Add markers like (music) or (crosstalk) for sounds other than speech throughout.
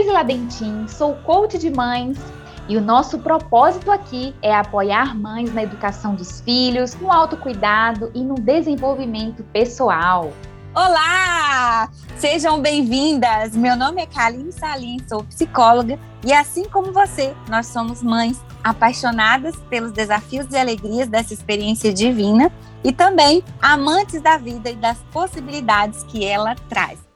Geise Ladentim, sou coach de mães e o nosso propósito aqui é apoiar mães na educação dos filhos, no autocuidado e no desenvolvimento pessoal. Olá! Sejam bem-vindas! Meu nome é Kaline Salim, sou psicóloga e assim como você, nós somos mães apaixonadas pelos desafios e alegrias dessa experiência divina e também amantes da vida e das possibilidades que ela traz.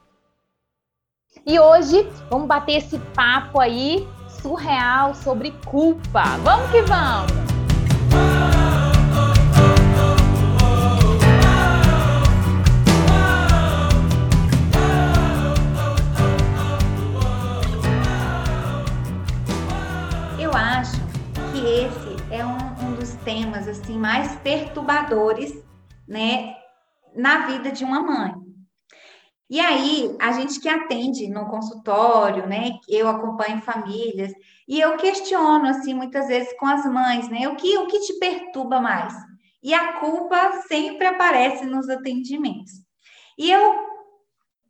E hoje vamos bater esse papo aí surreal sobre culpa. Vamos que vamos! Eu acho que esse é um, um dos temas assim mais perturbadores, né, na vida de uma mãe. E aí, a gente que atende no consultório, né? Eu acompanho famílias e eu questiono assim muitas vezes com as mães, né? O que o que te perturba mais? E a culpa sempre aparece nos atendimentos. E eu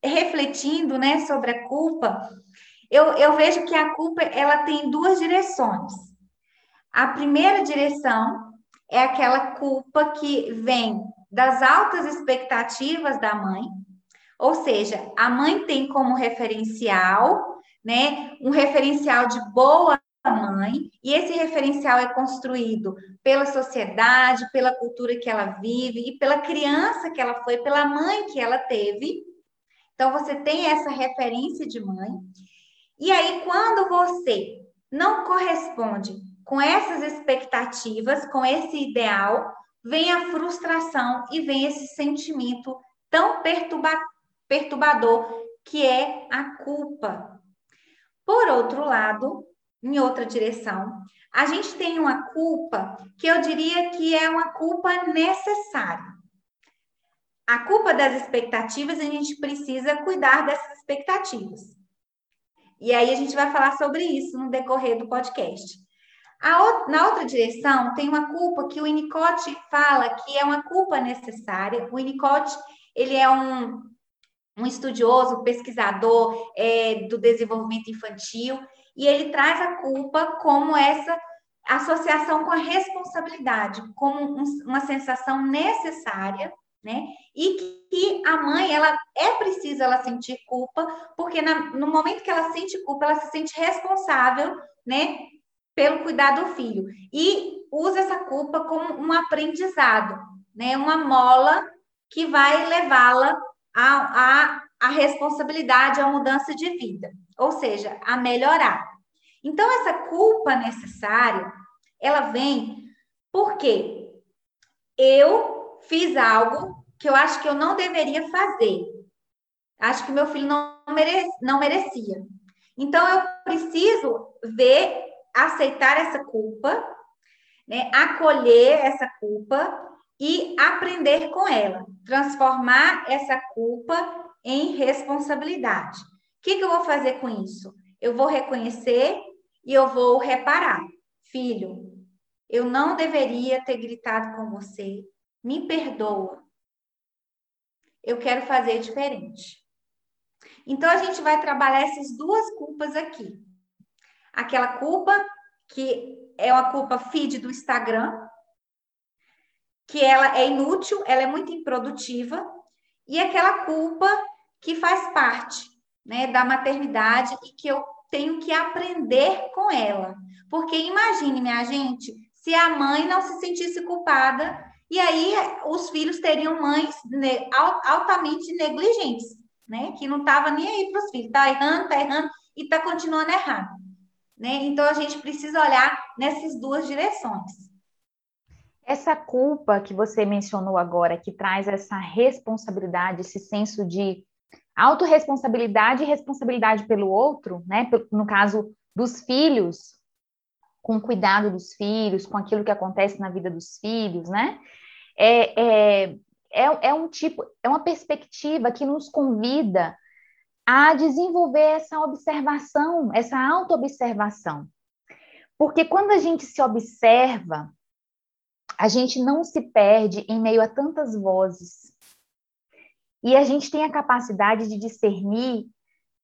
refletindo, né, sobre a culpa, eu, eu vejo que a culpa ela tem duas direções. A primeira direção é aquela culpa que vem das altas expectativas da mãe, ou seja, a mãe tem como referencial, né, um referencial de boa mãe, e esse referencial é construído pela sociedade, pela cultura que ela vive e pela criança que ela foi, pela mãe que ela teve. Então você tem essa referência de mãe. E aí quando você não corresponde com essas expectativas, com esse ideal, vem a frustração e vem esse sentimento tão perturbador perturbador, que é a culpa. Por outro lado, em outra direção, a gente tem uma culpa que eu diria que é uma culpa necessária. A culpa das expectativas, a gente precisa cuidar dessas expectativas. E aí a gente vai falar sobre isso no decorrer do podcast. na outra direção, tem uma culpa que o Winnicott fala que é uma culpa necessária. O Winnicott, ele é um um estudioso, pesquisador é, do desenvolvimento infantil, e ele traz a culpa como essa associação com a responsabilidade, como um, uma sensação necessária, né? E que a mãe, ela é preciso ela sentir culpa, porque na, no momento que ela sente culpa, ela se sente responsável, né? Pelo cuidado do filho. E usa essa culpa como um aprendizado, né? Uma mola que vai levá-la a, a, a responsabilidade, a mudança de vida, ou seja, a melhorar. Então, essa culpa necessária, ela vem porque eu fiz algo que eu acho que eu não deveria fazer. Acho que meu filho não, mere, não merecia. Então, eu preciso ver, aceitar essa culpa, né, acolher essa culpa e aprender com ela, transformar essa culpa em responsabilidade. O que, que eu vou fazer com isso? Eu vou reconhecer e eu vou reparar. Filho, eu não deveria ter gritado com você. Me perdoa. Eu quero fazer diferente. Então, a gente vai trabalhar essas duas culpas aqui. Aquela culpa que é uma culpa feed do Instagram, que ela é inútil, ela é muito improdutiva, e aquela culpa que faz parte né, da maternidade e que eu tenho que aprender com ela. Porque imagine, minha gente, se a mãe não se sentisse culpada, e aí os filhos teriam mães altamente negligentes, né? Que não estava nem aí para os filhos, tá errando, tá errando e tá continuando errado. Né? Então a gente precisa olhar nessas duas direções. Essa culpa que você mencionou agora, que traz essa responsabilidade, esse senso de autorresponsabilidade e responsabilidade pelo outro, né? No caso dos filhos, com o cuidado dos filhos, com aquilo que acontece na vida dos filhos, né? É, é, é, é um tipo, é uma perspectiva que nos convida a desenvolver essa observação, essa autoobservação. Porque quando a gente se observa, a gente não se perde em meio a tantas vozes. E a gente tem a capacidade de discernir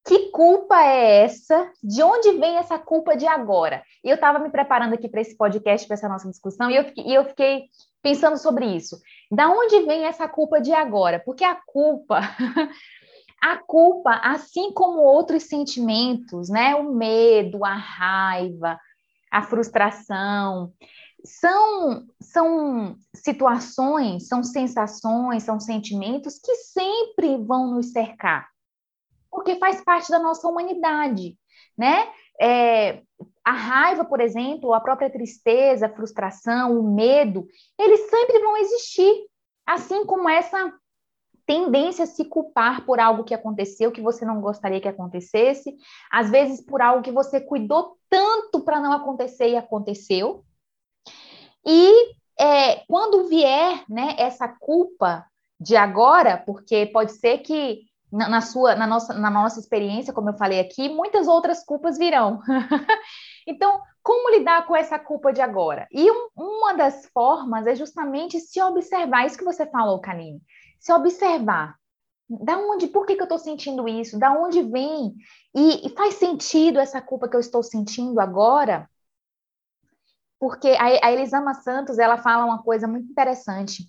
que culpa é essa? De onde vem essa culpa de agora? E eu estava me preparando aqui para esse podcast, para essa nossa discussão, e eu, fiquei, e eu fiquei pensando sobre isso. Da onde vem essa culpa de agora? Porque a culpa, (laughs) a culpa, assim como outros sentimentos, né? O medo, a raiva, a frustração, são, são situações, são sensações, são sentimentos que sempre vão nos cercar porque faz parte da nossa humanidade, né? É, a raiva, por exemplo, a própria tristeza, a frustração, o medo, eles sempre vão existir, assim como essa tendência a se culpar por algo que aconteceu que você não gostaria que acontecesse, às vezes por algo que você cuidou tanto para não acontecer e aconteceu. E é, quando vier né, essa culpa de agora, porque pode ser que na, na, sua, na nossa, na nossa experiência, como eu falei aqui, muitas outras culpas virão. (laughs) então, como lidar com essa culpa de agora? E um, uma das formas é justamente se observar, isso que você falou, Kanine, se observar. Da onde, por que, que eu estou sentindo isso? Da onde vem? E, e faz sentido essa culpa que eu estou sentindo agora? Porque a, a Elisama Santos, ela fala uma coisa muito interessante.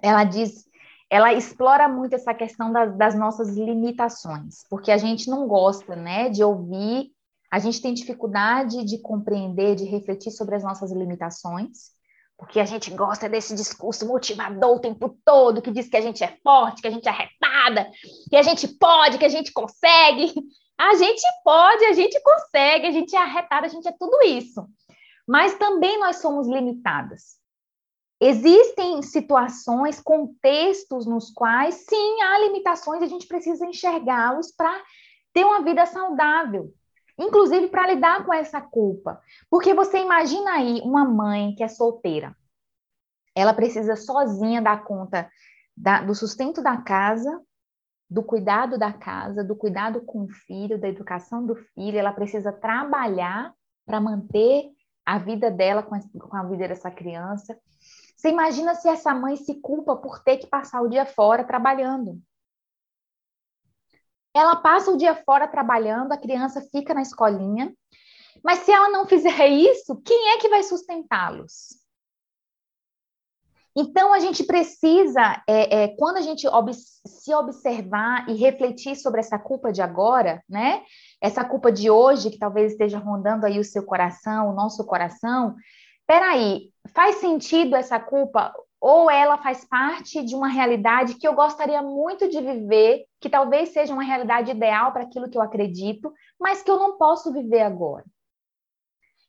Ela diz ela explora muito essa questão das, das nossas limitações, porque a gente não gosta, né, de ouvir, a gente tem dificuldade de compreender, de refletir sobre as nossas limitações, porque a gente gosta desse discurso motivador o tempo todo, que diz que a gente é forte, que a gente é arretada, que a gente pode, que a gente consegue. A gente pode, a gente consegue, a gente é arretada, a gente é tudo isso. Mas também nós somos limitadas. Existem situações, contextos nos quais, sim, há limitações e a gente precisa enxergá-los para ter uma vida saudável, inclusive para lidar com essa culpa. Porque você imagina aí uma mãe que é solteira, ela precisa sozinha dar conta da, do sustento da casa, do cuidado da casa, do cuidado com o filho, da educação do filho, ela precisa trabalhar para manter a vida dela com a, com a vida dessa criança. Você imagina se essa mãe se culpa por ter que passar o dia fora trabalhando. Ela passa o dia fora trabalhando, a criança fica na escolinha, mas se ela não fizer isso, quem é que vai sustentá-los? Então, a gente precisa, é, é, quando a gente ob se observar e refletir sobre essa culpa de agora, né? Essa culpa de hoje, que talvez esteja rondando aí o seu coração, o nosso coração, peraí, faz sentido essa culpa? Ou ela faz parte de uma realidade que eu gostaria muito de viver, que talvez seja uma realidade ideal para aquilo que eu acredito, mas que eu não posso viver agora?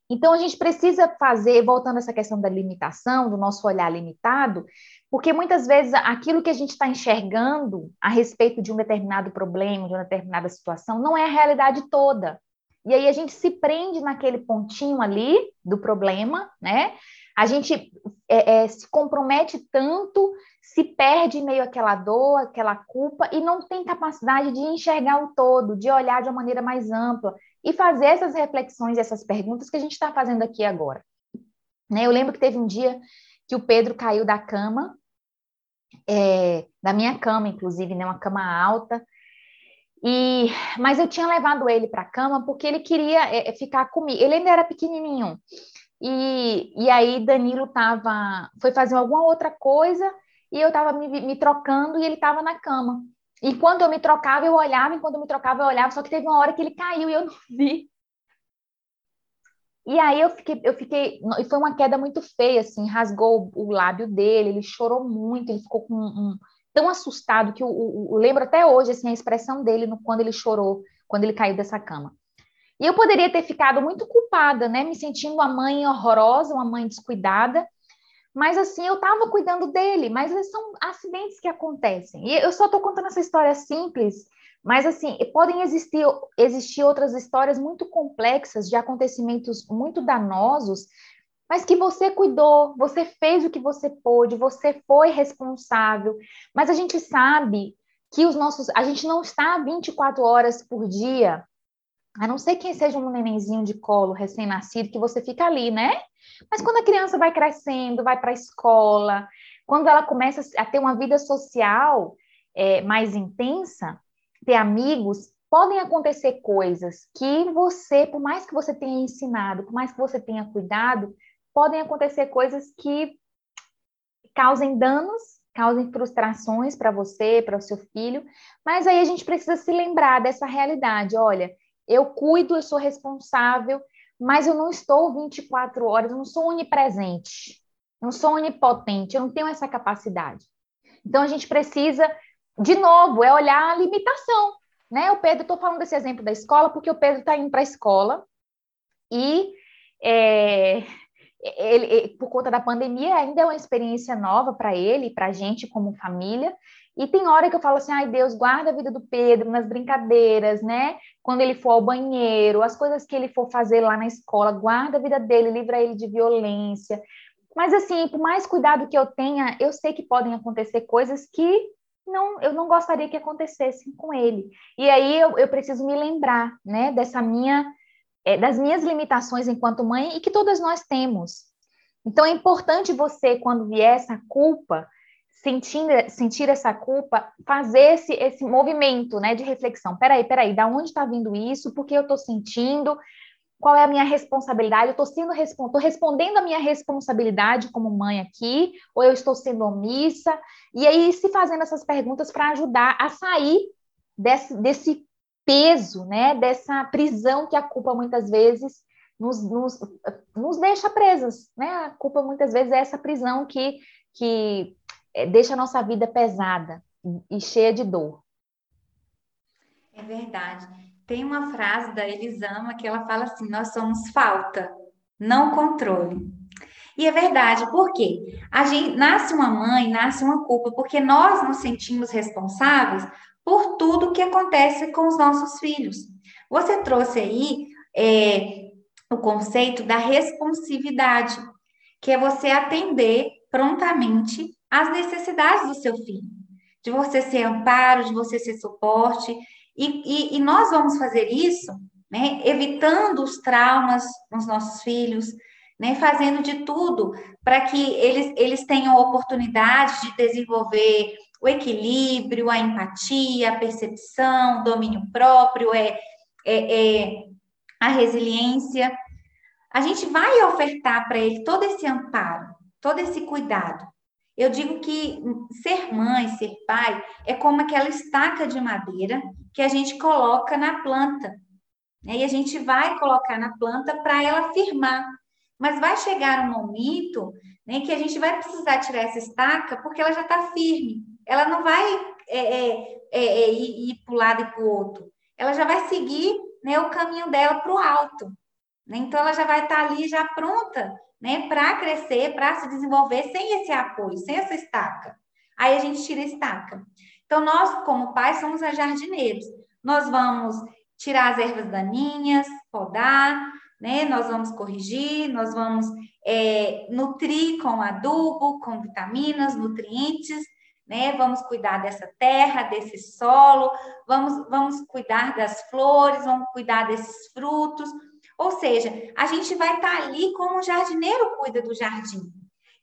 Então, a gente precisa fazer, voltando a essa questão da limitação, do nosso olhar limitado, porque muitas vezes aquilo que a gente está enxergando a respeito de um determinado problema, de uma determinada situação, não é a realidade toda. E aí a gente se prende naquele pontinho ali do problema, né? A gente é, é, se compromete tanto, se perde em meio àquela dor, aquela culpa, e não tem capacidade de enxergar o todo, de olhar de uma maneira mais ampla e fazer essas reflexões, essas perguntas que a gente está fazendo aqui agora. Né? Eu lembro que teve um dia que o Pedro caiu da cama, é, da minha cama, inclusive, né? uma cama alta, e, mas eu tinha levado ele para a cama porque ele queria é, é, ficar comigo. Ele ainda era pequenininho. E, e aí Danilo tava, foi fazer alguma outra coisa e eu estava me, me, trocando e ele estava na cama. E quando eu me trocava, eu olhava, e quando eu me trocava, eu olhava, só que teve uma hora que ele caiu e eu (laughs) não vi. E aí eu fiquei, eu fiquei, e foi uma queda muito feia, assim, rasgou o lábio dele, ele chorou muito, ele ficou com um, tão assustado que eu, lembro até hoje assim, a expressão dele no, quando ele chorou, quando ele caiu dessa cama. E eu poderia ter ficado muito culpada, né? Me sentindo uma mãe horrorosa, uma mãe descuidada. Mas assim, eu estava cuidando dele, mas são acidentes que acontecem. E eu só estou contando essa história simples, mas assim, podem existir, existir outras histórias muito complexas de acontecimentos muito danosos mas que você cuidou, você fez o que você pôde, você foi responsável. Mas a gente sabe que os nossos, a gente não está 24 horas por dia, a não ser que seja um nenenzinho de colo recém-nascido que você fica ali, né? Mas quando a criança vai crescendo, vai para a escola, quando ela começa a ter uma vida social é, mais intensa, ter amigos, podem acontecer coisas que você, por mais que você tenha ensinado, por mais que você tenha cuidado, podem acontecer coisas que causem danos, causem frustrações para você, para o seu filho, mas aí a gente precisa se lembrar dessa realidade. Olha, eu cuido, eu sou responsável, mas eu não estou 24 horas, eu não sou onipresente, eu não sou onipotente, eu não tenho essa capacidade. Então a gente precisa, de novo, é olhar a limitação. Né? O Pedro, estou falando desse exemplo da escola, porque o Pedro está indo para a escola e é, ele, ele, por conta da pandemia, ainda é uma experiência nova para ele, para a gente como família. E tem hora que eu falo assim, ai Deus, guarda a vida do Pedro nas brincadeiras, né? Quando ele for ao banheiro, as coisas que ele for fazer lá na escola, guarda a vida dele, livra ele de violência. Mas assim, por mais cuidado que eu tenha, eu sei que podem acontecer coisas que não, eu não gostaria que acontecessem com ele. E aí eu, eu preciso me lembrar, né, dessa minha, é, das minhas limitações enquanto mãe e que todas nós temos. Então é importante você, quando vier essa culpa, sentir, sentir essa culpa, fazer esse, esse movimento, né, de reflexão. Peraí, peraí, da onde está vindo isso? Por que eu estou sentindo? qual é a minha responsabilidade? Eu estou sendo tô respondendo a minha responsabilidade como mãe aqui, ou eu estou sendo omissa? E aí se fazendo essas perguntas para ajudar a sair desse, desse peso, né? Dessa prisão que a culpa muitas vezes nos, nos, nos deixa presas, né? A culpa muitas vezes é essa prisão que, que é, deixa a nossa vida pesada e cheia de dor. É verdade. Tem uma frase da Elisama que ela fala assim: nós somos falta, não controle. E é verdade, por quê? A gente nasce uma mãe, nasce uma culpa, porque nós nos sentimos responsáveis por tudo que acontece com os nossos filhos. Você trouxe aí é, o conceito da responsividade, que é você atender prontamente às necessidades do seu filho, de você ser amparo, de você ser suporte, e, e, e nós vamos fazer isso, né, evitando os traumas nos nossos filhos, né, fazendo de tudo para que eles, eles tenham oportunidade de desenvolver o equilíbrio, a empatia, a percepção, o domínio próprio, é, é, é a resiliência. A gente vai ofertar para ele todo esse amparo, todo esse cuidado. Eu digo que ser mãe, ser pai, é como aquela estaca de madeira que a gente coloca na planta. Né? E a gente vai colocar na planta para ela firmar. Mas vai chegar um momento né, que a gente vai precisar tirar essa estaca porque ela já está firme. Ela não vai é, é, é, é ir, ir para um lado e para o outro. Ela já vai seguir né, o caminho dela para o alto. Né? Então, ela já vai estar ali já pronta né, para crescer, para se desenvolver sem esse apoio, sem essa estaca. Aí a gente tira a estaca. Então, nós, como pais, somos jardineiros. Nós vamos tirar as ervas daninhas, podar, né? Nós vamos corrigir, nós vamos é, nutrir com adubo, com vitaminas, nutrientes, né? Vamos cuidar dessa terra, desse solo, vamos, vamos cuidar das flores, vamos cuidar desses frutos. Ou seja, a gente vai estar tá ali como o jardineiro cuida do jardim.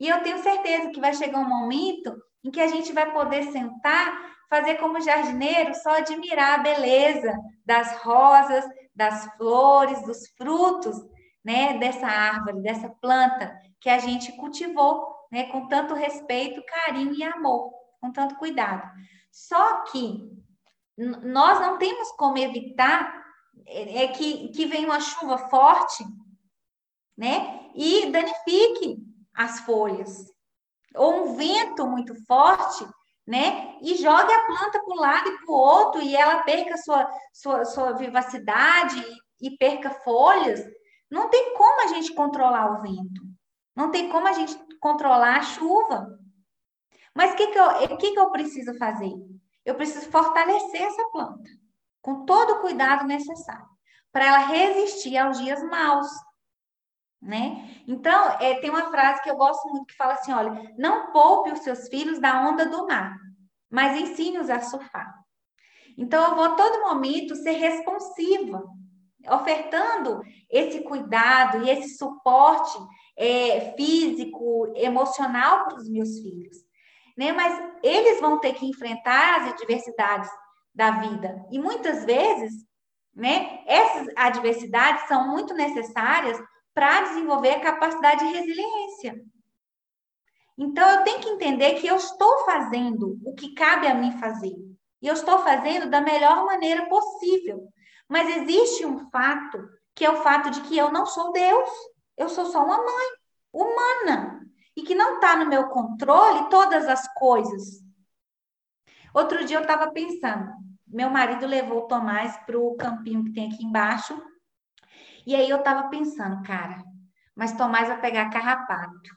E eu tenho certeza que vai chegar um momento em que a gente vai poder sentar, fazer como jardineiro, só admirar a beleza das rosas, das flores, dos frutos, né, dessa árvore, dessa planta que a gente cultivou, né, com tanto respeito, carinho e amor, com tanto cuidado. Só que nós não temos como evitar é, é que, que venha uma chuva forte, né, e danifique as folhas, ou um vento muito forte, né? E jogue a planta para um lado e para o outro, e ela perca sua, sua, sua vivacidade e, e perca folhas. Não tem como a gente controlar o vento. Não tem como a gente controlar a chuva. Mas o que, que, eu, que, que eu preciso fazer? Eu preciso fortalecer essa planta com todo o cuidado necessário para ela resistir aos dias maus, né? Então, é, tem uma frase que eu gosto muito que fala assim: olha, não poupe os seus filhos da onda do mar, mas ensine-os a surfar. Então, eu vou a todo momento ser responsiva, ofertando esse cuidado e esse suporte é, físico, emocional para os meus filhos. Né? Mas eles vão ter que enfrentar as adversidades da vida. E muitas vezes, né, essas adversidades são muito necessárias para desenvolver a capacidade de resiliência. Então, eu tenho que entender que eu estou fazendo o que cabe a mim fazer. E eu estou fazendo da melhor maneira possível. Mas existe um fato, que é o fato de que eu não sou Deus. Eu sou só uma mãe humana. E que não está no meu controle todas as coisas. Outro dia eu estava pensando, meu marido levou o Tomás para o campinho que tem aqui embaixo. E aí eu estava pensando, cara, mas Tomás vai pegar carrapato.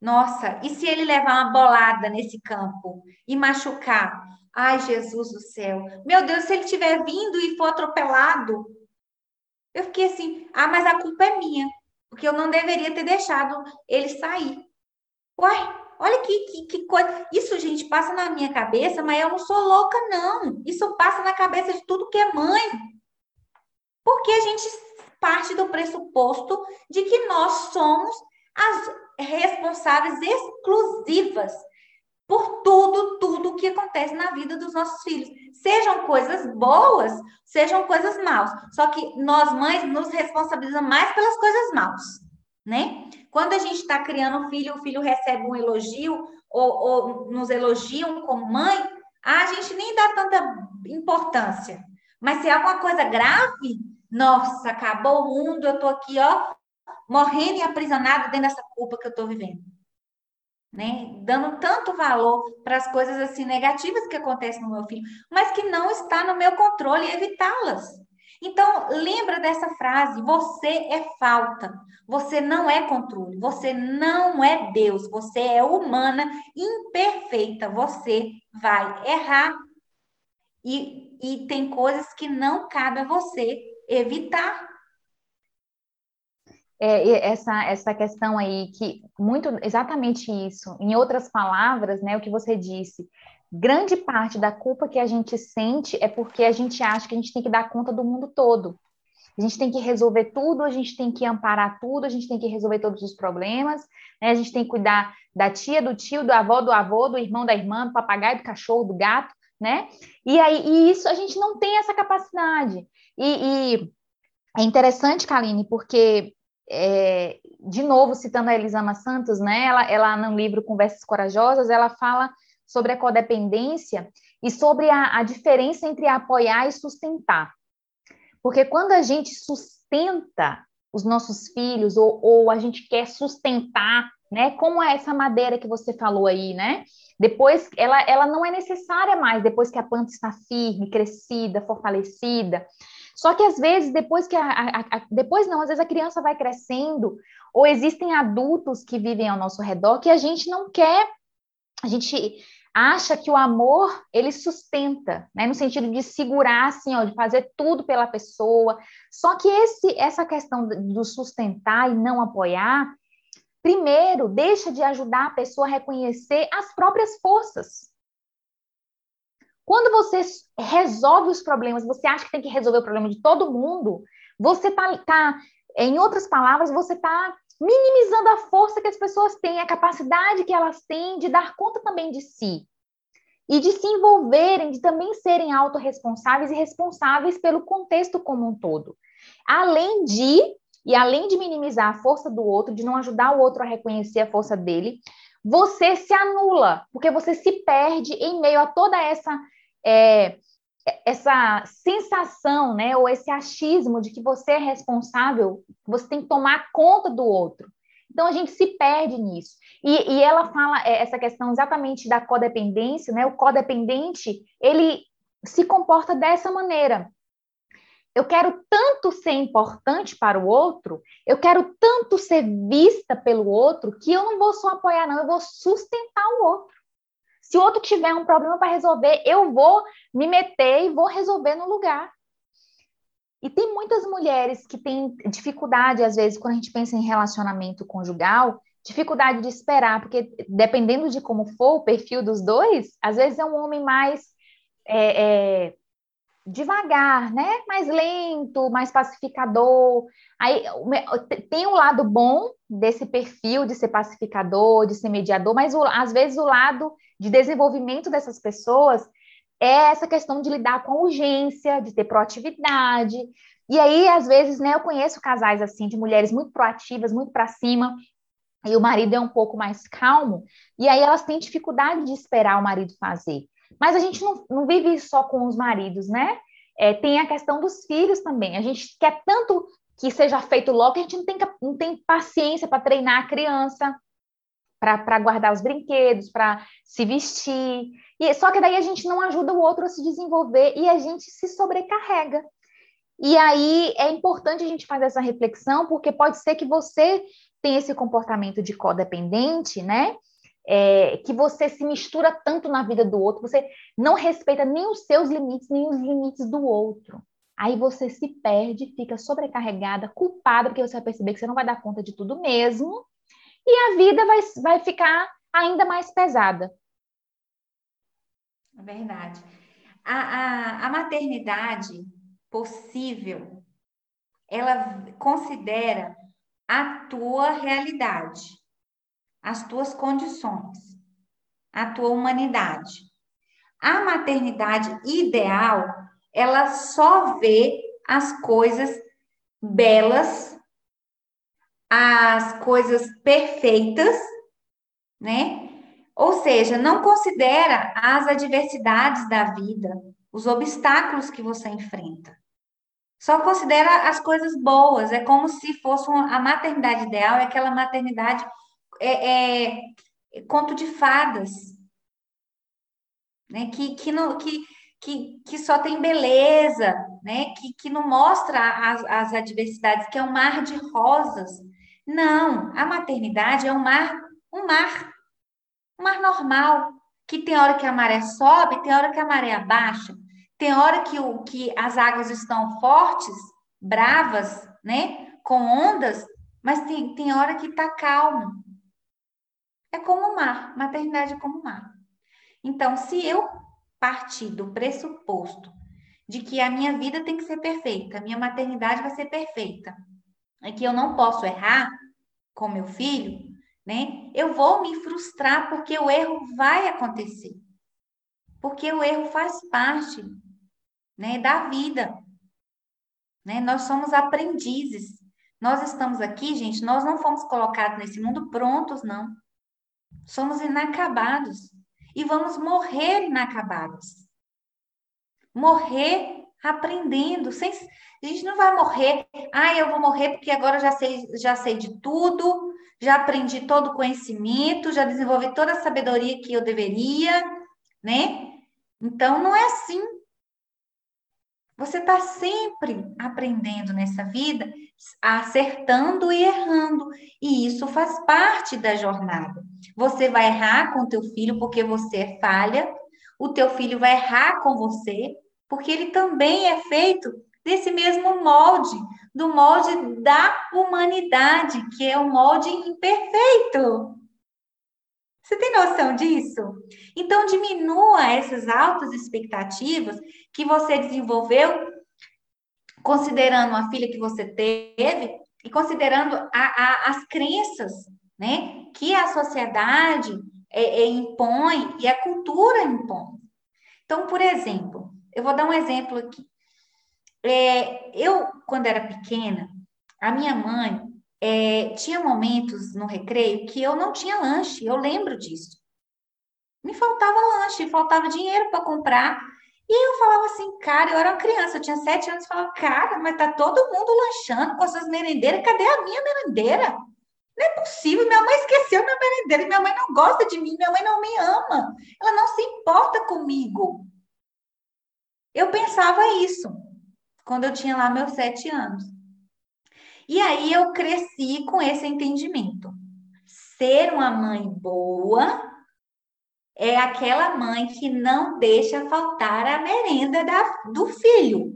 Nossa, e se ele levar uma bolada nesse campo e machucar? Ai, Jesus do céu. Meu Deus, se ele tiver vindo e for atropelado. Eu fiquei assim, ah, mas a culpa é minha, porque eu não deveria ter deixado ele sair. Uai, Olha que, que, que, coisa. Isso, gente, passa na minha cabeça, mas eu não sou louca, não. Isso passa na cabeça de tudo que é mãe. Porque a gente parte do pressuposto de que nós somos as responsáveis exclusivas por tudo, tudo que acontece na vida dos nossos filhos. Sejam coisas boas, sejam coisas maus. Só que nós, mães, nos responsabilizamos mais pelas coisas maus né? Quando a gente está criando um filho, o filho recebe um elogio ou, ou nos elogiam como mãe, a gente nem dá tanta importância. Mas se é alguma coisa grave, nossa, acabou o mundo, eu tô aqui, ó, morrendo e aprisionado dentro dessa culpa que eu tô vivendo. Né? Dando tanto valor para as coisas assim negativas que acontecem no meu filho, mas que não está no meu controle evitá-las. Então, lembra dessa frase: você é falta, você não é controle, você não é Deus, você é humana, imperfeita, você vai errar. E, e tem coisas que não cabe a você evitar. É, essa, essa questão aí, que muito exatamente isso, em outras palavras, né, o que você disse, grande parte da culpa que a gente sente é porque a gente acha que a gente tem que dar conta do mundo todo. A gente tem que resolver tudo, a gente tem que amparar tudo, a gente tem que resolver todos os problemas, né? a gente tem que cuidar da tia, do tio, do avó, do avô, do irmão, da irmã, do papagaio, do cachorro, do gato, né? E aí e isso a gente não tem essa capacidade. E, e é interessante, Kaline, porque é, de novo citando a Elisama Santos, né? Ela, ela no livro Conversas Corajosas, ela fala sobre a codependência e sobre a, a diferença entre apoiar e sustentar. Porque quando a gente sustenta os nossos filhos, ou, ou a gente quer sustentar, né? Como é essa madeira que você falou aí, né? Depois, ela, ela não é necessária mais, depois que a planta está firme, crescida, fortalecida. Só que às vezes, depois que a, a, a, depois não, às vezes a criança vai crescendo, ou existem adultos que vivem ao nosso redor que a gente não quer, a gente acha que o amor ele sustenta, né, no sentido de segurar assim, ó, de fazer tudo pela pessoa. Só que esse essa questão do sustentar e não apoiar, primeiro deixa de ajudar a pessoa a reconhecer as próprias forças. Quando você resolve os problemas, você acha que tem que resolver o problema de todo mundo, você tá, tá em outras palavras, você tá minimizando a força que as pessoas têm, a capacidade que elas têm de dar conta também de si. E de se envolverem, de também serem autorresponsáveis e responsáveis pelo contexto como um todo. Além de, e além de minimizar a força do outro, de não ajudar o outro a reconhecer a força dele, você se anula, porque você se perde em meio a toda essa é, essa sensação, né, ou esse achismo de que você é responsável, você tem que tomar conta do outro. Então a gente se perde nisso. E, e ela fala é, essa questão exatamente da codependência, né? O codependente ele se comporta dessa maneira. Eu quero tanto ser importante para o outro, eu quero tanto ser vista pelo outro, que eu não vou só apoiar, não, eu vou sustentar o outro. Se o outro tiver um problema para resolver, eu vou me meter e vou resolver no lugar. E tem muitas mulheres que têm dificuldade, às vezes, quando a gente pensa em relacionamento conjugal, dificuldade de esperar, porque dependendo de como for o perfil dos dois, às vezes é um homem mais é, é, devagar, né? Mais lento, mais pacificador. Aí tem um lado bom desse perfil de ser pacificador, de ser mediador, mas às vezes o lado de desenvolvimento dessas pessoas é essa questão de lidar com urgência, de ter proatividade. E aí, às vezes, né, eu conheço casais assim, de mulheres muito proativas, muito para cima, e o marido é um pouco mais calmo, e aí elas têm dificuldade de esperar o marido fazer. Mas a gente não, não vive só com os maridos, né? É, tem a questão dos filhos também. A gente quer tanto que seja feito logo que a gente não tem, não tem paciência para treinar a criança, para guardar os brinquedos, para se vestir. E, só que daí a gente não ajuda o outro a se desenvolver e a gente se sobrecarrega. E aí é importante a gente fazer essa reflexão, porque pode ser que você tenha esse comportamento de codependente, né? É, que você se mistura tanto na vida do outro, você não respeita nem os seus limites, nem os limites do outro. Aí você se perde, fica sobrecarregada, culpada, porque você vai perceber que você não vai dar conta de tudo mesmo, e a vida vai, vai ficar ainda mais pesada. É verdade. A, a, a maternidade possível, ela considera a tua realidade, as tuas condições, a tua humanidade. A maternidade ideal, ela só vê as coisas belas, as coisas perfeitas, né? Ou seja, não considera as adversidades da vida, os obstáculos que você enfrenta. Só considera as coisas boas. É como se fosse uma, a maternidade ideal, é aquela maternidade é, é, é conto de fadas, né? Que, que, não, que, que, que só tem beleza, né? Que, que não mostra as, as adversidades, que é um mar de rosas. Não, a maternidade é um mar, um mar um mar normal, que tem hora que a maré sobe, tem hora que a maré abaixa, tem hora que, o, que as águas estão fortes, bravas, né? Com ondas, mas tem, tem hora que está calmo. É como o mar, maternidade é como o mar. Então, se eu partir do pressuposto de que a minha vida tem que ser perfeita, a minha maternidade vai ser perfeita, e que eu não posso errar com meu filho, né? Eu vou me frustrar porque o erro vai acontecer. Porque o erro faz parte, né, da vida. Né? Nós somos aprendizes. Nós estamos aqui, gente, nós não fomos colocados nesse mundo prontos, não. Somos inacabados e vamos morrer inacabados. Morrer aprendendo, sem a gente não vai morrer, ah, eu vou morrer porque agora já sei, já sei de tudo, já aprendi todo o conhecimento, já desenvolvi toda a sabedoria que eu deveria, né? Então, não é assim. Você está sempre aprendendo nessa vida, acertando e errando, e isso faz parte da jornada. Você vai errar com teu filho porque você é falha, o teu filho vai errar com você porque ele também é feito desse mesmo molde, do molde da humanidade, que é o molde imperfeito. Você tem noção disso? Então, diminua essas altas expectativas que você desenvolveu, considerando a filha que você teve e considerando a, a, as crenças né, que a sociedade é, é, impõe e a cultura impõe. Então, por exemplo, eu vou dar um exemplo aqui. É, eu, quando era pequena, a minha mãe é, tinha momentos no recreio que eu não tinha lanche, eu lembro disso. Me faltava lanche, faltava dinheiro para comprar. E eu falava assim, cara, eu era uma criança, eu tinha sete anos, falava, cara, mas tá todo mundo lanchando com essas merendeiras, cadê a minha merendeira? Não é possível, minha mãe esqueceu minha merendeira, minha mãe não gosta de mim, minha mãe não me ama, ela não se importa comigo. Eu pensava isso quando eu tinha lá meus sete anos. E aí eu cresci com esse entendimento. Ser uma mãe boa é aquela mãe que não deixa faltar a merenda da, do filho.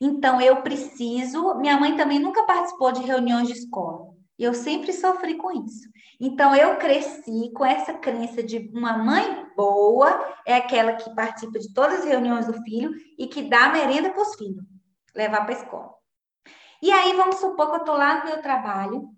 Então eu preciso. Minha mãe também nunca participou de reuniões de escola. E eu sempre sofri com isso. Então eu cresci com essa crença de uma mãe boa é aquela que participa de todas as reuniões do filho e que dá merenda para os filhos, levar para a escola. E aí vamos supor que eu estou lá no meu trabalho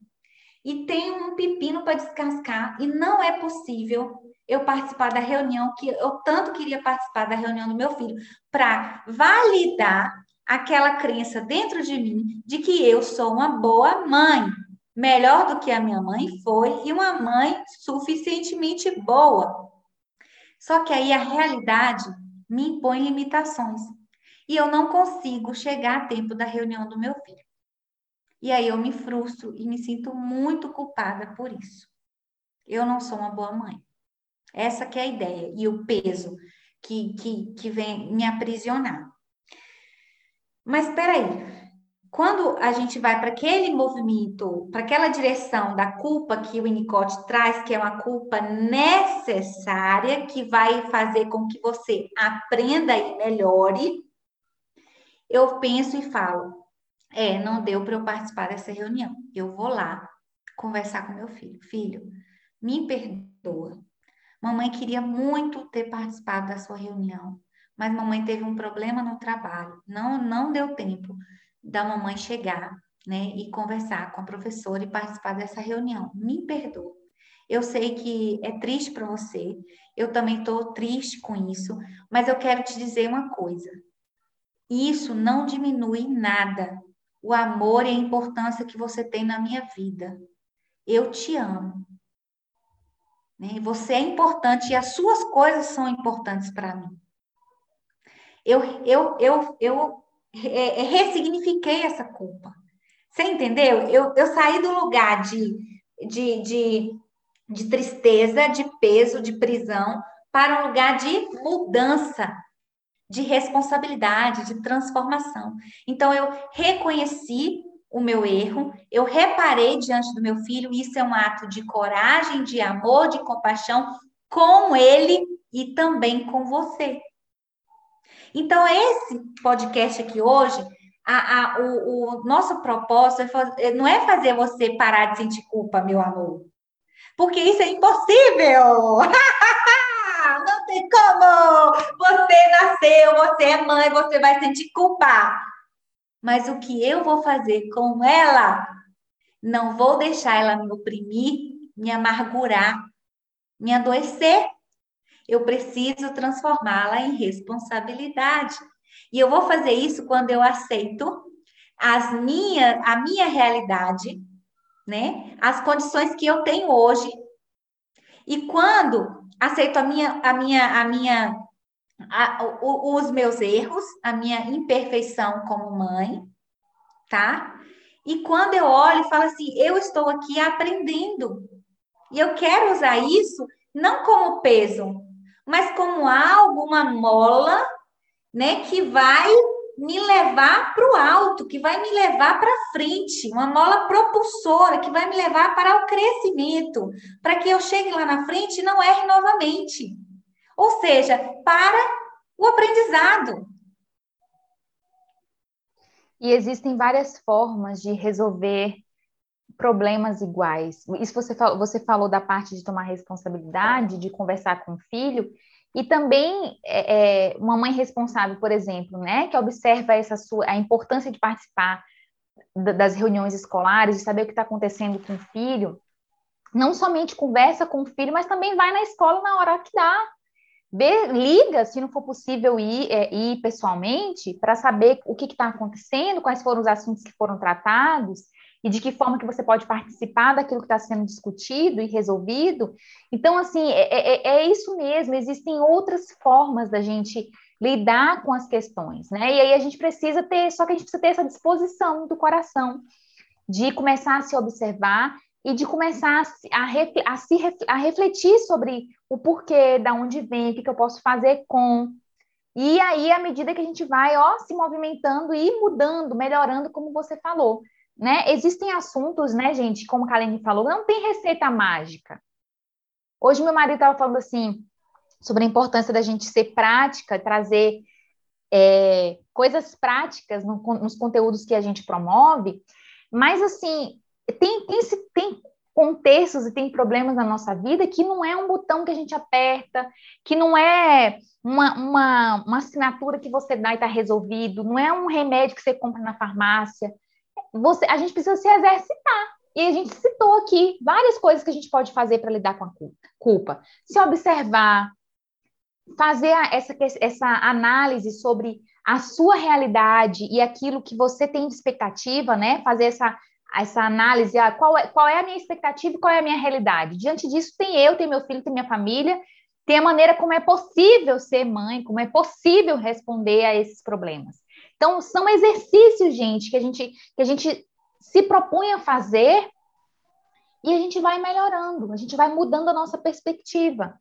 e tem um pepino para descascar e não é possível eu participar da reunião que eu tanto queria participar da reunião do meu filho, para validar aquela crença dentro de mim de que eu sou uma boa mãe, melhor do que a minha mãe foi e uma mãe suficientemente boa. Só que aí a realidade me impõe limitações e eu não consigo chegar a tempo da reunião do meu filho. E aí eu me frustro e me sinto muito culpada por isso. Eu não sou uma boa mãe. Essa que é a ideia e o peso que, que, que vem me aprisionar. Mas espera aí, quando a gente vai para aquele movimento, para aquela direção da culpa que o Winnicott traz, que é uma culpa necessária, que vai fazer com que você aprenda e melhore, eu penso e falo: é, não deu para eu participar dessa reunião. Eu vou lá conversar com meu filho. Filho, me perdoa. Mamãe queria muito ter participado da sua reunião mas mamãe teve um problema no trabalho. Não, não deu tempo da mamãe chegar, né, e conversar com a professora e participar dessa reunião. Me perdoa. Eu sei que é triste para você, eu também estou triste com isso, mas eu quero te dizer uma coisa. Isso não diminui nada o amor e a importância que você tem na minha vida. Eu te amo. Né? Você é importante e as suas coisas são importantes para mim. Eu, eu, eu, eu é, é, ressignifiquei essa culpa. Você entendeu? Eu, eu saí do lugar de, de, de, de tristeza, de peso, de prisão, para um lugar de mudança, de responsabilidade, de transformação. Então, eu reconheci o meu erro, eu reparei diante do meu filho, isso é um ato de coragem, de amor, de compaixão com ele e também com você. Então, esse podcast aqui hoje, a, a, o, o, nosso propósito é fazer, não é fazer você parar de sentir culpa, meu amor. Porque isso é impossível! (laughs) não tem como! Você nasceu, você é mãe, você vai sentir culpa. Mas o que eu vou fazer com ela? Não vou deixar ela me oprimir, me amargurar, me adoecer eu preciso transformá-la em responsabilidade. E eu vou fazer isso quando eu aceito as minha, a minha realidade, né? As condições que eu tenho hoje. E quando aceito a minha, a minha, a minha, a, o, os meus erros, a minha imperfeição como mãe, tá? E quando eu olho e falo assim, eu estou aqui aprendendo. E eu quero usar isso não como peso, mas como algo, uma mola, né, que vai me levar para o alto, que vai me levar para frente, uma mola propulsora que vai me levar para o crescimento, para que eu chegue lá na frente e não erre novamente. Ou seja, para o aprendizado. E existem várias formas de resolver problemas iguais. Isso você falou, você falou da parte de tomar responsabilidade, de conversar com o filho, e também é, é, uma mãe responsável, por exemplo, né, que observa essa sua, a importância de participar das reuniões escolares, de saber o que está acontecendo com o filho, não somente conversa com o filho, mas também vai na escola na hora que dá. Liga, se não for possível ir, é, ir pessoalmente, para saber o que está acontecendo, quais foram os assuntos que foram tratados, e de que forma que você pode participar daquilo que está sendo discutido e resolvido. Então, assim, é, é, é, isso mesmo, existem outras formas da gente lidar com as questões, né? E aí a gente precisa ter, só que a gente precisa ter essa disposição do coração de começar a se observar e de começar a, a, a, se, a refletir sobre o porquê, da onde vem, o que, que eu posso fazer com. E aí, à medida que a gente vai, ó, se movimentando e mudando, melhorando, como você falou né? Existem assuntos, né, gente, como a Kalene falou, não tem receita mágica. Hoje meu marido estava falando assim sobre a importância da gente ser prática, trazer é, coisas práticas no, nos conteúdos que a gente promove, mas assim tem, tem, tem contextos e tem problemas na nossa vida que não é um botão que a gente aperta, que não é uma, uma, uma assinatura que você dá e está resolvido, não é um remédio que você compra na farmácia, você, a gente precisa se exercitar. E a gente citou aqui várias coisas que a gente pode fazer para lidar com a culpa. Se observar, fazer essa, essa análise sobre a sua realidade e aquilo que você tem de expectativa, né? Fazer essa, essa análise, ah, qual, é, qual é a minha expectativa e qual é a minha realidade. Diante disso, tem eu, tem meu filho, tem minha família, tem a maneira como é possível ser mãe, como é possível responder a esses problemas. Então, são exercícios, gente, que a gente, que a gente se propõe a fazer e a gente vai melhorando, a gente vai mudando a nossa perspectiva.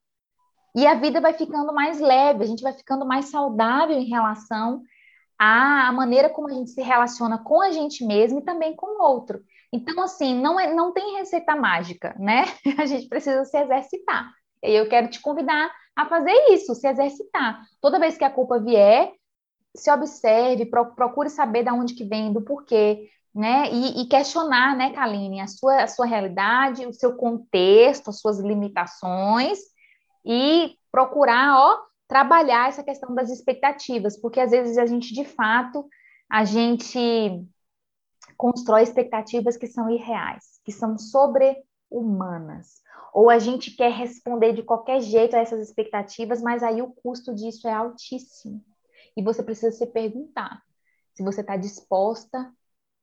E a vida vai ficando mais leve, a gente vai ficando mais saudável em relação à maneira como a gente se relaciona com a gente mesmo e também com o outro. Então, assim, não, é, não tem receita mágica, né? (laughs) A gente precisa se exercitar. E eu quero te convidar a fazer isso, se exercitar. Toda vez que a culpa vier, se observe, procure saber de onde que vem, do porquê, né? E, e, questionar, né, Kaline, a sua, a sua realidade, o seu contexto, as suas limitações e procurar, ó, trabalhar essa questão das expectativas, porque às vezes a gente, de fato, a gente constrói expectativas que são irreais, que são sobre-humanas. Ou a gente quer responder de qualquer jeito a essas expectativas, mas aí o custo disso é altíssimo. E você precisa se perguntar se você está disposta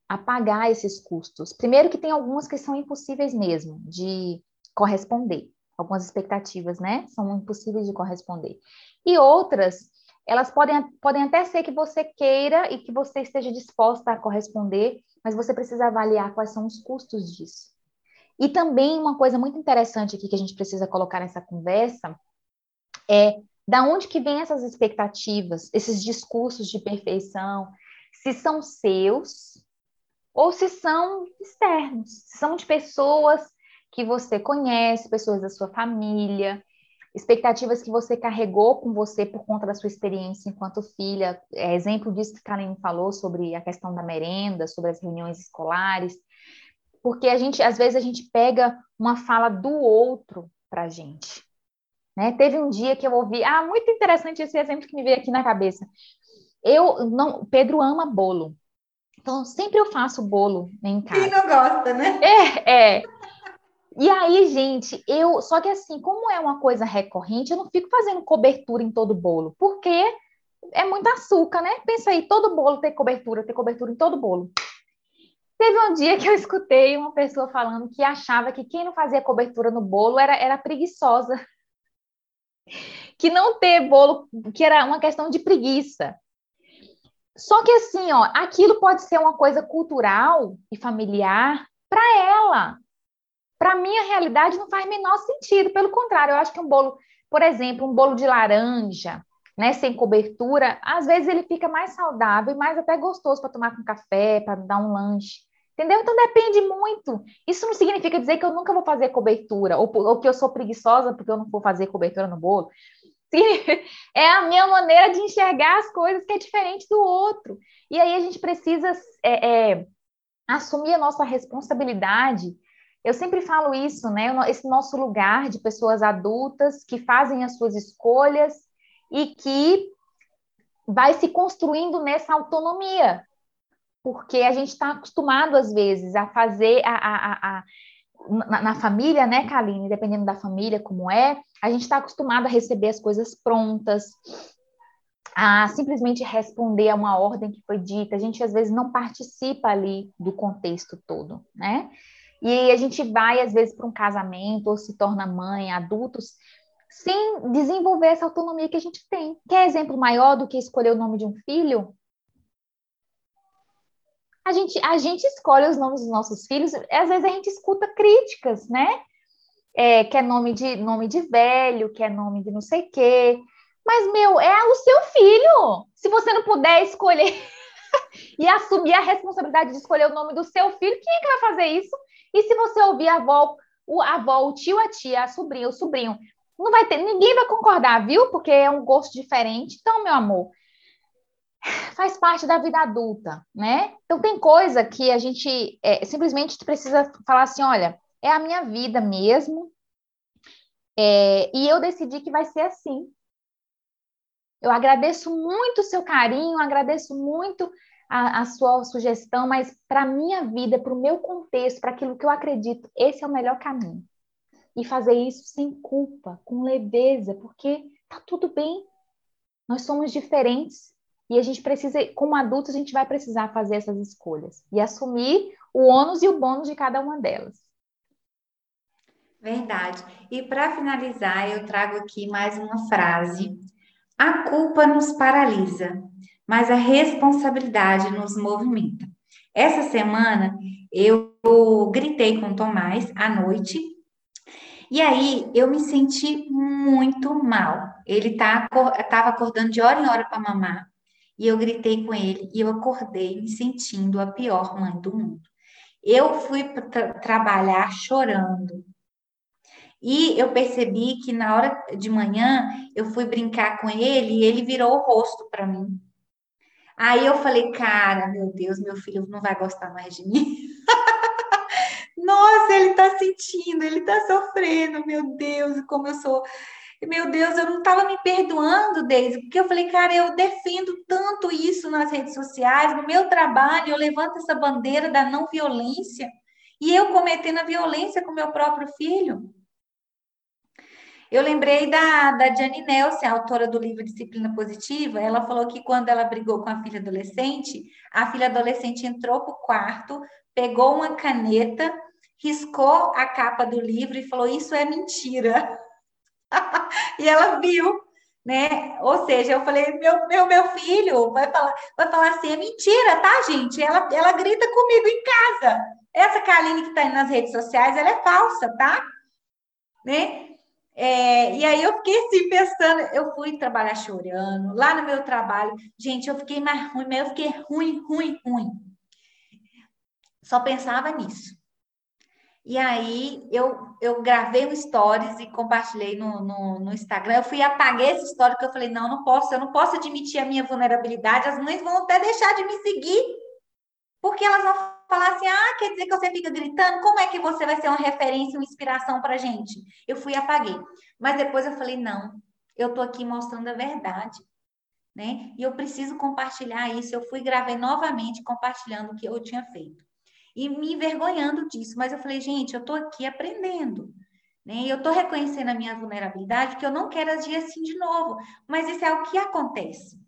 a pagar esses custos. Primeiro que tem algumas que são impossíveis mesmo de corresponder algumas expectativas, né? São impossíveis de corresponder. E outras, elas podem, podem até ser que você queira e que você esteja disposta a corresponder, mas você precisa avaliar quais são os custos disso. E também uma coisa muito interessante aqui que a gente precisa colocar nessa conversa é da onde que vem essas expectativas, esses discursos de perfeição, se são seus ou se são externos, se são de pessoas que você conhece, pessoas da sua família, expectativas que você carregou com você por conta da sua experiência enquanto filha. É exemplo disso que Karen falou sobre a questão da merenda, sobre as reuniões escolares, porque a gente, às vezes, a gente pega uma fala do outro para a gente. Né? Teve um dia que eu ouvi, ah, muito interessante esse exemplo que me veio aqui na cabeça. Eu não, Pedro ama bolo. Então, sempre eu faço bolo em casa. Quem não gosta, né? É, é. E aí, gente, eu. Só que assim, como é uma coisa recorrente, eu não fico fazendo cobertura em todo bolo, porque é muito açúcar, né? Pensa aí, todo bolo tem cobertura, tem cobertura em todo bolo. Teve um dia que eu escutei uma pessoa falando que achava que quem não fazia cobertura no bolo era, era preguiçosa. Que não ter bolo, que era uma questão de preguiça. Só que assim, ó, aquilo pode ser uma coisa cultural e familiar para ela para mim a realidade não faz menor sentido. Pelo contrário, eu acho que um bolo, por exemplo, um bolo de laranja, né, sem cobertura, às vezes ele fica mais saudável e mais até gostoso para tomar com café, para dar um lanche. Entendeu? Então depende muito. Isso não significa dizer que eu nunca vou fazer cobertura, ou, ou que eu sou preguiçosa porque eu não vou fazer cobertura no bolo. (laughs) É a minha maneira de enxergar as coisas que é diferente do outro. E aí a gente precisa é, é, assumir a nossa responsabilidade eu sempre falo isso, né? Esse nosso lugar de pessoas adultas que fazem as suas escolhas e que vai se construindo nessa autonomia, porque a gente está acostumado às vezes a fazer a, a, a, na, na, família, né, Kaline? Dependendo da família como é, a gente está acostumado a receber as coisas prontas, a simplesmente responder a uma ordem que foi dita. A gente às vezes não participa ali do contexto todo, né? E a gente vai, às vezes, para um casamento ou se torna mãe, adultos, sem desenvolver essa autonomia que a gente tem. Quer exemplo maior do que escolher o nome de um filho? A gente, a gente escolhe os nomes dos nossos filhos, às vezes a gente escuta críticas, né? É, que é nome de, nome de velho, que é nome de não sei o quê. Mas, meu, é o seu filho. Se você não puder escolher (laughs) e assumir a responsabilidade de escolher o nome do seu filho, quem é que vai fazer isso? E se você ouvir a avó, o avó, o tio, a tia, a sobrinha, o sobrinho, não vai ter, ninguém vai concordar, viu? Porque é um gosto diferente. Então, meu amor, faz parte da vida adulta, né? Então tem coisa que a gente é, simplesmente precisa falar assim, olha, é a minha vida mesmo, é, e eu decidi que vai ser assim. Eu agradeço muito o seu carinho, agradeço muito a, a sua sugestão, mas para a minha vida, para o meu contexto, para aquilo que eu acredito, esse é o melhor caminho. E fazer isso sem culpa, com leveza, porque tá tudo bem. Nós somos diferentes e a gente precisa, como adultos, a gente vai precisar fazer essas escolhas e assumir o ônus e o bônus de cada uma delas. Verdade. E para finalizar, eu trago aqui mais uma frase. A culpa nos paralisa, mas a responsabilidade nos movimenta. Essa semana eu gritei com o Tomás à noite e aí eu me senti muito mal. Ele tá, acordando de hora em hora para mamar e eu gritei com ele e eu acordei me sentindo a pior mãe do mundo. Eu fui tra trabalhar chorando, e eu percebi que na hora de manhã eu fui brincar com ele e ele virou o rosto para mim. Aí eu falei, cara, meu Deus, meu filho não vai gostar mais de mim. (laughs) Nossa, ele tá sentindo, ele tá sofrendo, meu Deus, como eu sou. Meu Deus, eu não estava me perdoando, desde porque eu falei, cara, eu defendo tanto isso nas redes sociais, no meu trabalho, eu levanto essa bandeira da não violência, e eu cometendo a violência com meu próprio filho. Eu lembrei da, da Jane Nelson, autora do livro Disciplina Positiva. Ela falou que quando ela brigou com a filha adolescente, a filha adolescente entrou para o quarto, pegou uma caneta, riscou a capa do livro e falou: Isso é mentira. (laughs) e ela viu, né? Ou seja, eu falei: Meu, meu, meu filho vai falar, vai falar assim: É mentira, tá, gente? Ela, ela grita comigo em casa. Essa Kaline que está nas redes sociais, ela é falsa, tá? Né? É, e aí eu fiquei assim pensando, eu fui trabalhar chorando, lá no meu trabalho, gente, eu fiquei mais ruim, mas eu fiquei ruim, ruim, ruim. Só pensava nisso. E aí eu, eu gravei um stories e compartilhei no, no, no Instagram. Eu fui e apaguei esse story porque eu falei, não, não posso, eu não posso admitir a minha vulnerabilidade, as mães vão até deixar de me seguir, porque elas vão falar assim: ah, quer dizer que você fica gritando? Como é que você vai ser uma referência, uma inspiração para gente? Eu fui e apaguei. Mas depois eu falei: não, eu tô aqui mostrando a verdade. Né? E eu preciso compartilhar isso. Eu fui e gravei novamente compartilhando o que eu tinha feito. E me envergonhando disso. Mas eu falei, gente, eu estou aqui aprendendo. Né? Eu estou reconhecendo a minha vulnerabilidade, porque eu não quero agir assim de novo. Mas isso é o que acontece.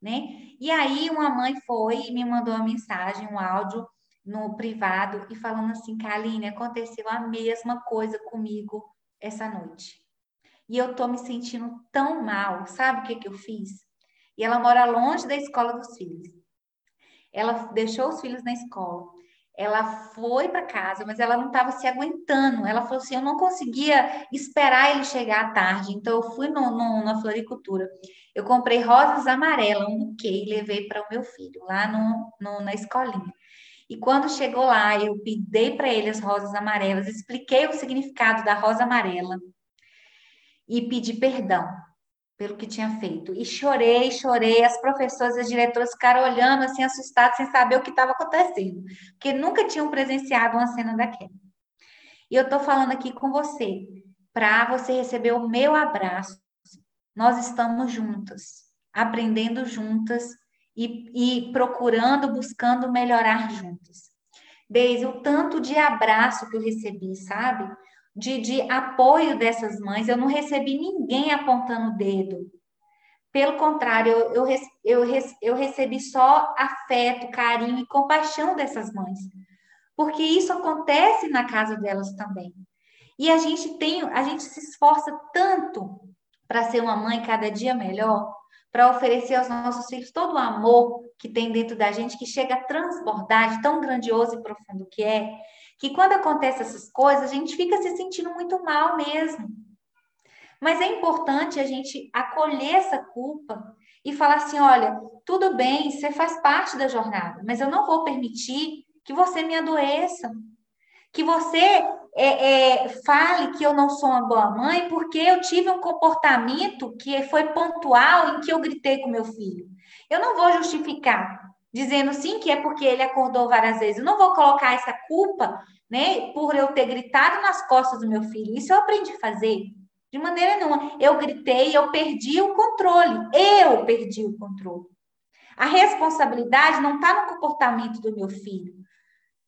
Né? E aí uma mãe foi e me mandou uma mensagem, um áudio no privado e falando assim, Kaline, aconteceu a mesma coisa comigo essa noite. E eu tô me sentindo tão mal. Sabe o que, que eu fiz? E ela mora longe da escola dos filhos. Ela deixou os filhos na escola. Ela foi para casa, mas ela não estava se aguentando. Ela falou assim: eu não conseguia esperar ele chegar à tarde. Então, eu fui no, no, na floricultura. Eu comprei rosas amarelas, um buquê, e levei para o meu filho, lá no, no, na escolinha. E quando chegou lá, eu dei para ele as rosas amarelas, expliquei o significado da rosa amarela e pedi perdão pelo que tinha feito. E chorei, chorei. As professoras e as diretoras ficaram olhando assim, assustadas, sem saber o que estava acontecendo, porque nunca tinham presenciado uma cena daquela. E eu estou falando aqui com você, para você receber o meu abraço. Nós estamos juntas, aprendendo juntas e, e procurando, buscando melhorar juntos. Desde o tanto de abraço que eu recebi, sabe? De, de apoio dessas mães, eu não recebi ninguém apontando o dedo. Pelo contrário, eu, eu, eu, recebi só afeto, carinho e compaixão dessas mães. Porque isso acontece na casa delas também. E a gente tem, a gente se esforça tanto para ser uma mãe cada dia melhor, para oferecer aos nossos filhos todo o amor que tem dentro da gente, que chega a transbordar de tão grandioso e profundo que é, que quando acontecem essas coisas, a gente fica se sentindo muito mal mesmo. Mas é importante a gente acolher essa culpa e falar assim: olha, tudo bem, você faz parte da jornada, mas eu não vou permitir que você me adoeça, que você é, é, fale que eu não sou uma boa mãe porque eu tive um comportamento que foi pontual em que eu gritei com meu filho. Eu não vou justificar dizendo sim que é porque ele acordou várias vezes. Eu não vou colocar essa culpa, né, por eu ter gritado nas costas do meu filho. Isso eu aprendi a fazer. De maneira nenhuma. Eu gritei, eu perdi o controle. Eu perdi o controle. A responsabilidade não está no comportamento do meu filho,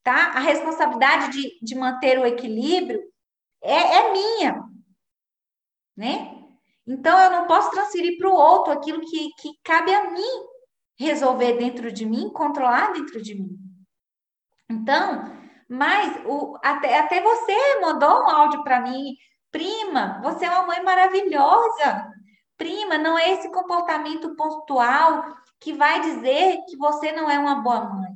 tá? A responsabilidade de, de manter o equilíbrio é, é minha, né? Então, eu não posso transferir para o outro aquilo que, que cabe a mim resolver dentro de mim, controlar dentro de mim. Então, mas o, até, até você mandou um áudio para mim, prima, você é uma mãe maravilhosa. Prima, não é esse comportamento pontual que vai dizer que você não é uma boa mãe.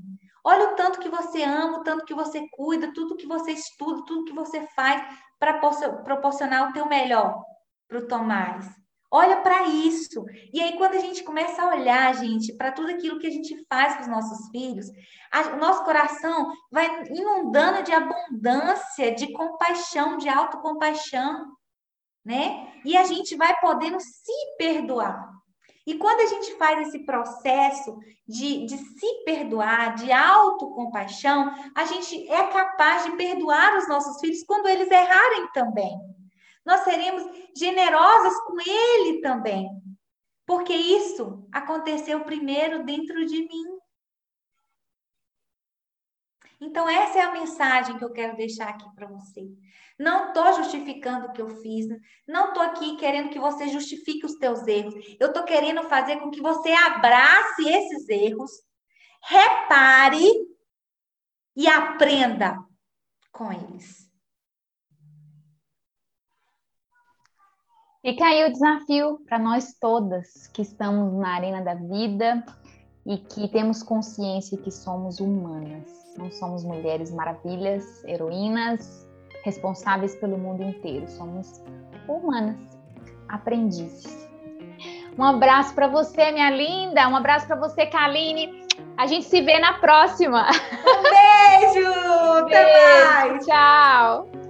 Olha o tanto que você ama, o tanto que você cuida, tudo que você estuda, tudo que você faz para proporcionar o teu melhor para o Tomás. Olha para isso. E aí, quando a gente começa a olhar, gente, para tudo aquilo que a gente faz com os nossos filhos, a, o nosso coração vai inundando de abundância, de compaixão, de autocompaixão, né? E a gente vai podendo se perdoar. E quando a gente faz esse processo de, de se perdoar, de autocompaixão, a gente é capaz de perdoar os nossos filhos quando eles errarem também nós seremos generosas com Ele também. Porque isso aconteceu primeiro dentro de mim. Então, essa é a mensagem que eu quero deixar aqui para você. Não estou justificando o que eu fiz, não estou aqui querendo que você justifique os teus erros. Eu estou querendo fazer com que você abrace esses erros, repare e aprenda com eles. Fica aí o desafio para nós todas que estamos na arena da vida e que temos consciência que somos humanas. Não somos mulheres maravilhas, heroínas, responsáveis pelo mundo inteiro. Somos humanas, aprendizes. Um abraço para você, minha linda. Um abraço para você, Kaline. A gente se vê na próxima. Um beijo! Até beijo, mais! Tchau!